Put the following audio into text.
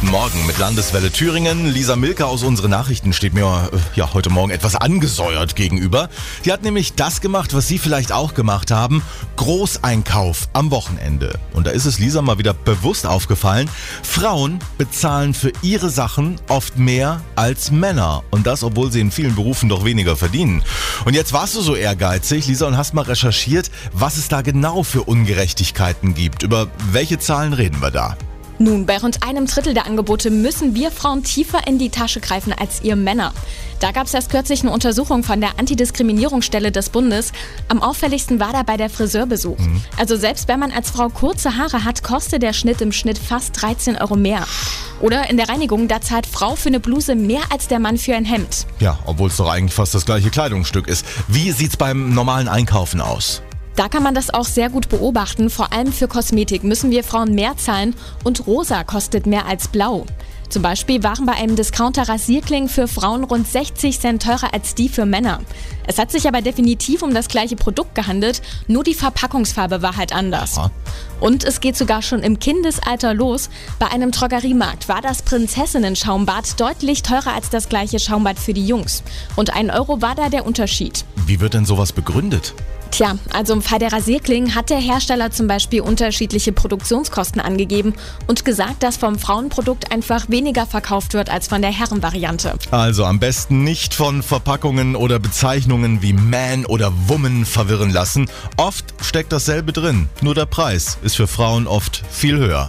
Guten Morgen mit Landeswelle Thüringen. Lisa Milke aus unseren Nachrichten steht mir äh, ja heute Morgen etwas angesäuert gegenüber. Die hat nämlich das gemacht, was Sie vielleicht auch gemacht haben. Großeinkauf am Wochenende. Und da ist es Lisa mal wieder bewusst aufgefallen. Frauen bezahlen für ihre Sachen oft mehr als Männer. Und das, obwohl sie in vielen Berufen doch weniger verdienen. Und jetzt warst du so ehrgeizig, Lisa, und hast mal recherchiert, was es da genau für Ungerechtigkeiten gibt. Über welche Zahlen reden wir da? Nun, bei rund einem Drittel der Angebote müssen wir Frauen tiefer in die Tasche greifen als ihr Männer. Da gab es erst kürzlich eine Untersuchung von der Antidiskriminierungsstelle des Bundes. Am auffälligsten war dabei der Friseurbesuch. Mhm. Also selbst wenn man als Frau kurze Haare hat, kostet der Schnitt im Schnitt fast 13 Euro mehr. Oder in der Reinigung, da zahlt Frau für eine Bluse mehr als der Mann für ein Hemd. Ja, obwohl es doch eigentlich fast das gleiche Kleidungsstück ist. Wie sieht's beim normalen Einkaufen aus? Da kann man das auch sehr gut beobachten. Vor allem für Kosmetik müssen wir Frauen mehr zahlen und rosa kostet mehr als blau. Zum Beispiel waren bei einem Discounter Rasierklingen für Frauen rund 60 Cent teurer als die für Männer. Es hat sich aber definitiv um das gleiche Produkt gehandelt, nur die Verpackungsfarbe war halt anders. Und es geht sogar schon im Kindesalter los. Bei einem Drogeriemarkt war das Prinzessinnen-Schaumbad deutlich teurer als das gleiche Schaumbad für die Jungs. Und ein Euro war da der Unterschied. Wie wird denn sowas begründet? Tja, also im Fall der Rasierklingen hat der Hersteller zum Beispiel unterschiedliche Produktionskosten angegeben und gesagt, dass vom Frauenprodukt einfach weniger verkauft wird als von der Herrenvariante. Also am besten nicht von Verpackungen oder Bezeichnungen wie Man oder Woman verwirren lassen. Oft steckt dasselbe drin, nur der Preis ist für Frauen oft viel höher.